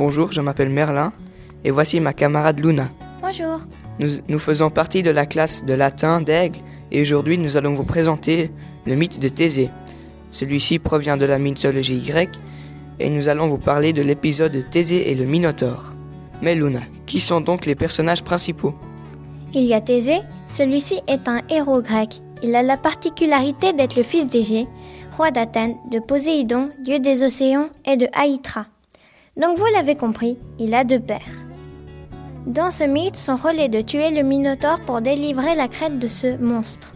Bonjour, je m'appelle Merlin et voici ma camarade Luna. Bonjour. Nous, nous faisons partie de la classe de latin d'Aigle et aujourd'hui nous allons vous présenter le mythe de Thésée. Celui-ci provient de la mythologie grecque et nous allons vous parler de l'épisode de Thésée et le Minotaure. Mais Luna, qui sont donc les personnages principaux? Il y a Thésée, celui-ci est un héros grec. Il a la particularité d'être le fils d'Égée, roi d'Athènes, de Poséidon, dieu des océans, et de Haïtra. Donc vous l'avez compris, il a deux pères. Dans ce mythe, son rôle est de tuer le Minotaure pour délivrer la crête de ce monstre.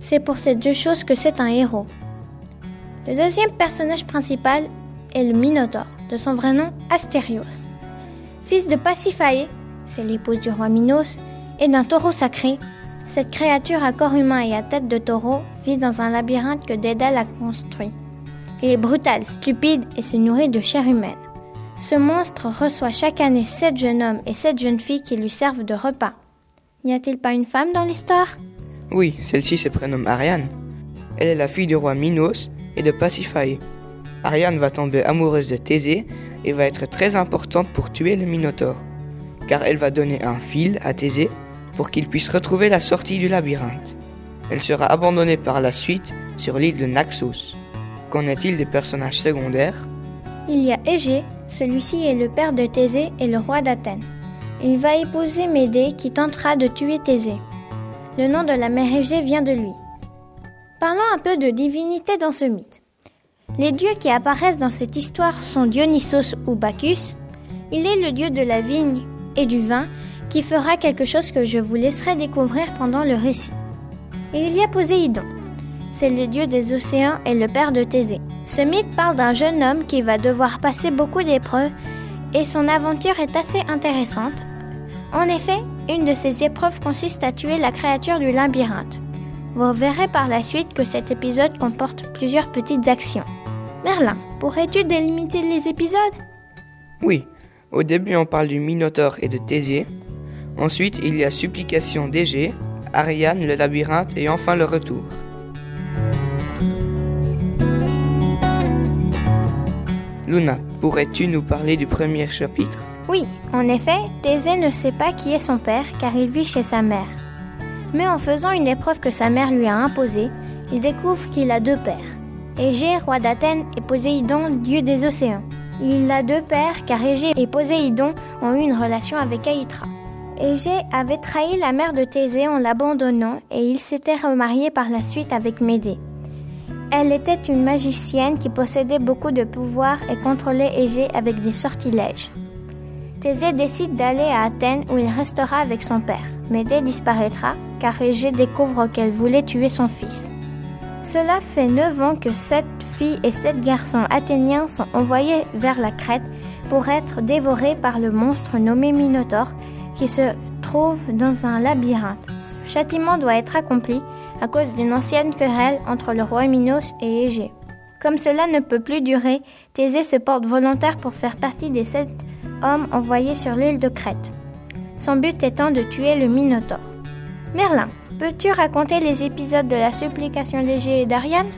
C'est pour ces deux choses que c'est un héros. Le deuxième personnage principal est le Minotaure, de son vrai nom Astérios. Fils de Pasiphae, c'est l'épouse du roi Minos, et d'un taureau sacré, cette créature à corps humain et à tête de taureau vit dans un labyrinthe que Dédale a construit. Il est brutal, stupide et se nourrit de chair humaine. Ce monstre reçoit chaque année sept jeunes hommes et sept jeunes filles qui lui servent de repas. N'y a-t-il pas une femme dans l'histoire? Oui, celle-ci se prénomme Ariane. Elle est la fille du roi Minos et de Pasiphae. Ariane va tomber amoureuse de Thésée et va être très importante pour tuer le Minotaure, car elle va donner un fil à Thésée pour qu'il puisse retrouver la sortie du labyrinthe. Elle sera abandonnée par la suite sur l'île de Naxos. Qu'en est-il des personnages secondaires? Il y a Égée, celui-ci est le père de Thésée et le roi d'Athènes. Il va épouser Médée qui tentera de tuer Thésée. Le nom de la mère Égée vient de lui. Parlons un peu de divinité dans ce mythe. Les dieux qui apparaissent dans cette histoire sont Dionysos ou Bacchus. Il est le dieu de la vigne et du vin qui fera quelque chose que je vous laisserai découvrir pendant le récit. Et il y a Poséidon. C'est le dieu des océans et le père de Thésée. Ce mythe parle d'un jeune homme qui va devoir passer beaucoup d'épreuves et son aventure est assez intéressante. En effet, une de ces épreuves consiste à tuer la créature du labyrinthe. Vous verrez par la suite que cet épisode comporte plusieurs petites actions. Merlin, pourrais-tu délimiter les épisodes? Oui, au début on parle du Minotaure et de Thésée. Ensuite il y a Supplication d'Égée, Ariane, le labyrinthe et enfin le retour. Luna, pourrais-tu nous parler du premier chapitre? Oui, en effet, Thésée ne sait pas qui est son père car il vit chez sa mère. Mais en faisant une épreuve que sa mère lui a imposée, il découvre qu'il a deux pères. Égée, roi d'Athènes, et Poséidon, dieu des océans. Il a deux pères car Égée et Poséidon ont eu une relation avec Aïtra. Égée avait trahi la mère de Thésée en l'abandonnant et il s'était remarié par la suite avec Médée. Elle était une magicienne qui possédait beaucoup de pouvoir et contrôlait Égée avec des sortilèges. Thésée décide d'aller à Athènes où il restera avec son père. Médée disparaîtra car Égée découvre qu'elle voulait tuer son fils. Cela fait neuf ans que sept filles et sept garçons athéniens sont envoyés vers la Crète pour être dévorés par le monstre nommé Minotaure qui se trouve dans un labyrinthe. Ce châtiment doit être accompli à cause d'une ancienne querelle entre le roi Minos et Égée. Comme cela ne peut plus durer, Thésée se porte volontaire pour faire partie des sept hommes envoyés sur l'île de Crète. Son but étant de tuer le Minotaure. Merlin, peux-tu raconter les épisodes de la supplication d'Égée et d'Ariane?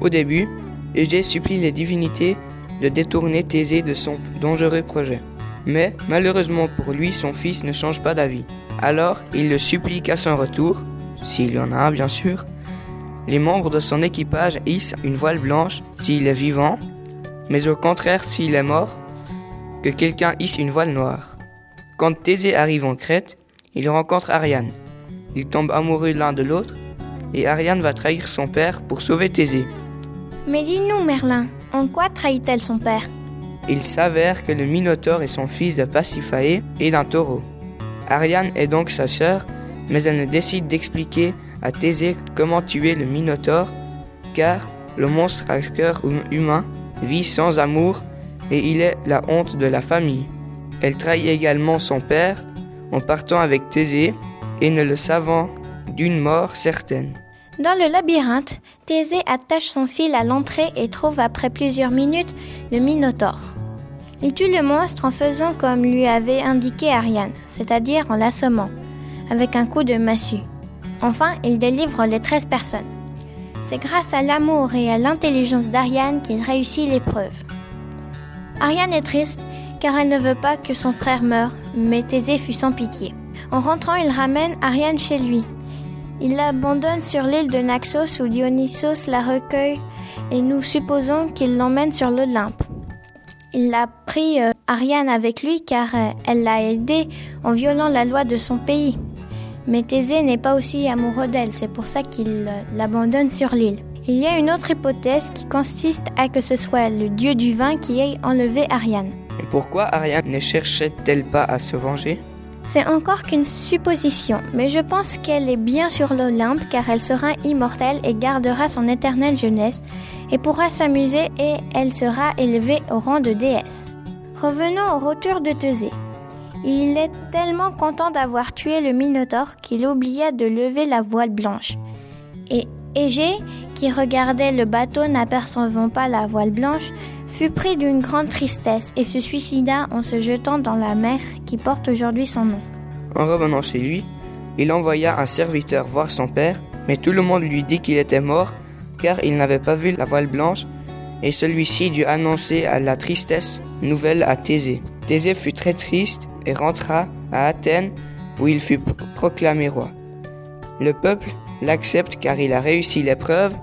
Au début, Égée supplie les divinités de détourner Thésée de son dangereux projet. Mais malheureusement pour lui, son fils ne change pas d'avis. Alors, il le supplie qu'à son retour, s'il y en a un bien sûr, les membres de son équipage hissent une voile blanche s'il est vivant, mais au contraire s'il est mort, que quelqu'un hisse une voile noire. Quand Thésée arrive en Crète, il rencontre Ariane. Ils tombent amoureux l'un de l'autre, et Ariane va trahir son père pour sauver Thésée. Mais dis-nous, Merlin, en quoi trahit-elle son père? Il s'avère que le Minotaure est son fils de Pasiphae et d'un taureau. Ariane est donc sa sœur, mais elle ne décide d'expliquer à Thésée comment tuer le Minotaure, car le monstre à cœur humain vit sans amour et il est la honte de la famille. Elle trahit également son père en partant avec Thésée et ne le savant d'une mort certaine. Dans le labyrinthe, Thésée attache son fil à l'entrée et trouve après plusieurs minutes le Minotaure. Il tue le monstre en faisant comme lui avait indiqué Ariane, c'est-à-dire en l'assommant, avec un coup de massue. Enfin, il délivre les 13 personnes. C'est grâce à l'amour et à l'intelligence d'Ariane qu'il réussit l'épreuve. Ariane est triste car elle ne veut pas que son frère meure, mais Thésée fut sans pitié. En rentrant, il ramène Ariane chez lui. Il l'abandonne sur l'île de Naxos où Dionysos la recueille et nous supposons qu'il l'emmène sur l'Olympe. Il a pris euh, Ariane avec lui car euh, elle l'a aidé en violant la loi de son pays. Mais Thésée n'est pas aussi amoureux d'elle, c'est pour ça qu'il l'abandonne sur l'île. Il y a une autre hypothèse qui consiste à que ce soit le dieu du vin qui ait enlevé Ariane. Et pourquoi Ariane ne cherchait-elle pas à se venger? C'est encore qu'une supposition, mais je pense qu'elle est bien sur l'Olympe car elle sera immortelle et gardera son éternelle jeunesse et pourra s'amuser et elle sera élevée au rang de déesse. Revenons au retour de Thésée. Il est tellement content d'avoir tué le Minotaure qu'il oublia de lever la voile blanche. Et Égée, qui regardait le bateau n'apercevant pas la voile blanche, fut pris d'une grande tristesse et se suicida en se jetant dans la mer qui porte aujourd'hui son nom. En revenant chez lui, il envoya un serviteur voir son père, mais tout le monde lui dit qu'il était mort car il n'avait pas vu la voile blanche et celui-ci dut annoncer à la tristesse nouvelle à Thésée. Thésée fut très triste et rentra à Athènes où il fut proclamé roi. Le peuple l'accepte car il a réussi l'épreuve.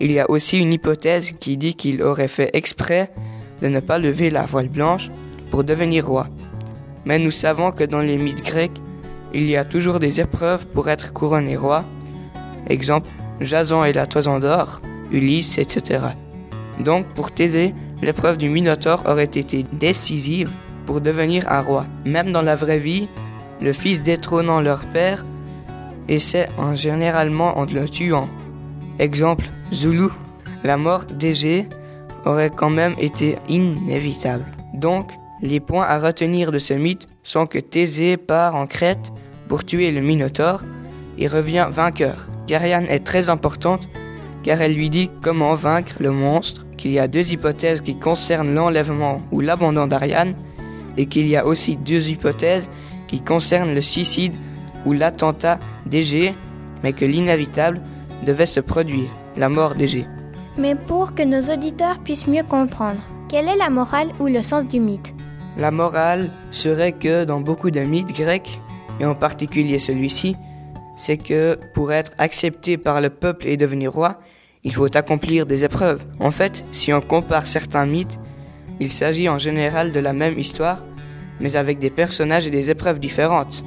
Il y a aussi une hypothèse qui dit qu'il aurait fait exprès de ne pas lever la voile blanche pour devenir roi. Mais nous savons que dans les mythes grecs, il y a toujours des épreuves pour être couronné roi. Exemple, Jason et la toison d'or, Ulysse, etc. Donc, pour Thésée, l'épreuve du Minotaure aurait été décisive pour devenir un roi. Même dans la vraie vie, le fils détrônant leur père essaie en généralement en le tuant. Exemple, Zulu. La mort d'Égée aurait quand même été inévitable. Donc, les points à retenir de ce mythe sont que Thésée part en Crète pour tuer le Minotaure et revient vainqueur. Gariane est très importante car elle lui dit comment vaincre le monstre, qu'il y a deux hypothèses qui concernent l'enlèvement ou l'abandon d'Ariane, et qu'il y a aussi deux hypothèses qui concernent le suicide ou l'attentat d'Égée, mais que l'inévitable devait se produire, la mort d'Égée. Mais pour que nos auditeurs puissent mieux comprendre, quelle est la morale ou le sens du mythe? La morale serait que dans beaucoup de mythes grecs, et en particulier celui-ci, c'est que pour être accepté par le peuple et devenir roi, il faut accomplir des épreuves. En fait, si on compare certains mythes, il s'agit en général de la même histoire, mais avec des personnages et des épreuves différentes.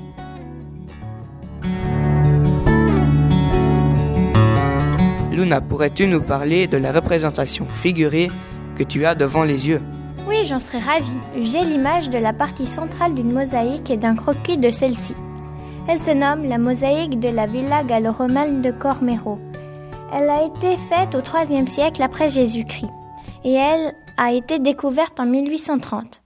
Luna, pourrais-tu nous parler de la représentation figurée que tu as devant les yeux? Oui, j'en serais ravie. J'ai l'image de la partie centrale d'une mosaïque et d'un croquis de celle-ci. Elle se nomme la mosaïque de la villa gallo-romaine de Cormero. Elle a été faite au IIIe siècle après Jésus-Christ et elle a été découverte en 1830.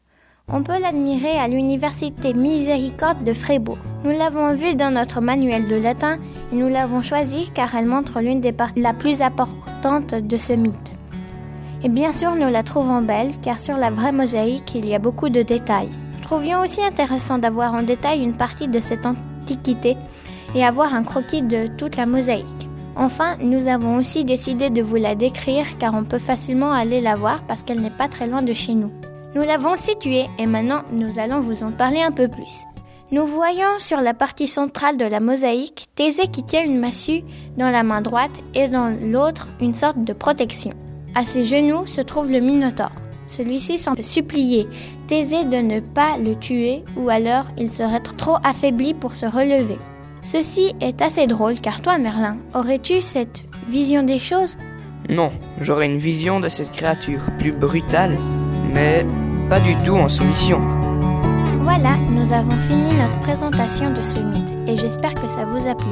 On peut l'admirer à l'université Miséricorde de Freiburg. Nous l'avons vue dans notre manuel de latin et nous l'avons choisie car elle montre l'une des parties la plus importantes de ce mythe. Et bien sûr, nous la trouvons belle car sur la vraie mosaïque, il y a beaucoup de détails. Nous trouvions aussi intéressant d'avoir en détail une partie de cette antiquité et avoir un croquis de toute la mosaïque. Enfin, nous avons aussi décidé de vous la décrire car on peut facilement aller la voir parce qu'elle n'est pas très loin de chez nous. Nous l'avons située et maintenant nous allons vous en parler un peu plus. Nous voyons sur la partie centrale de la mosaïque Thésée qui tient une massue dans la main droite et dans l'autre une sorte de protection. À ses genoux se trouve le Minotaure. Celui-ci semble supplier Thésée de ne pas le tuer ou alors il serait trop affaibli pour se relever. Ceci est assez drôle car toi Merlin, aurais-tu cette vision des choses? Non, j'aurais une vision de cette créature plus brutale, mais pas du tout en soumission. Voilà, nous avons fini notre présentation de ce mythe et j'espère que ça vous a plu.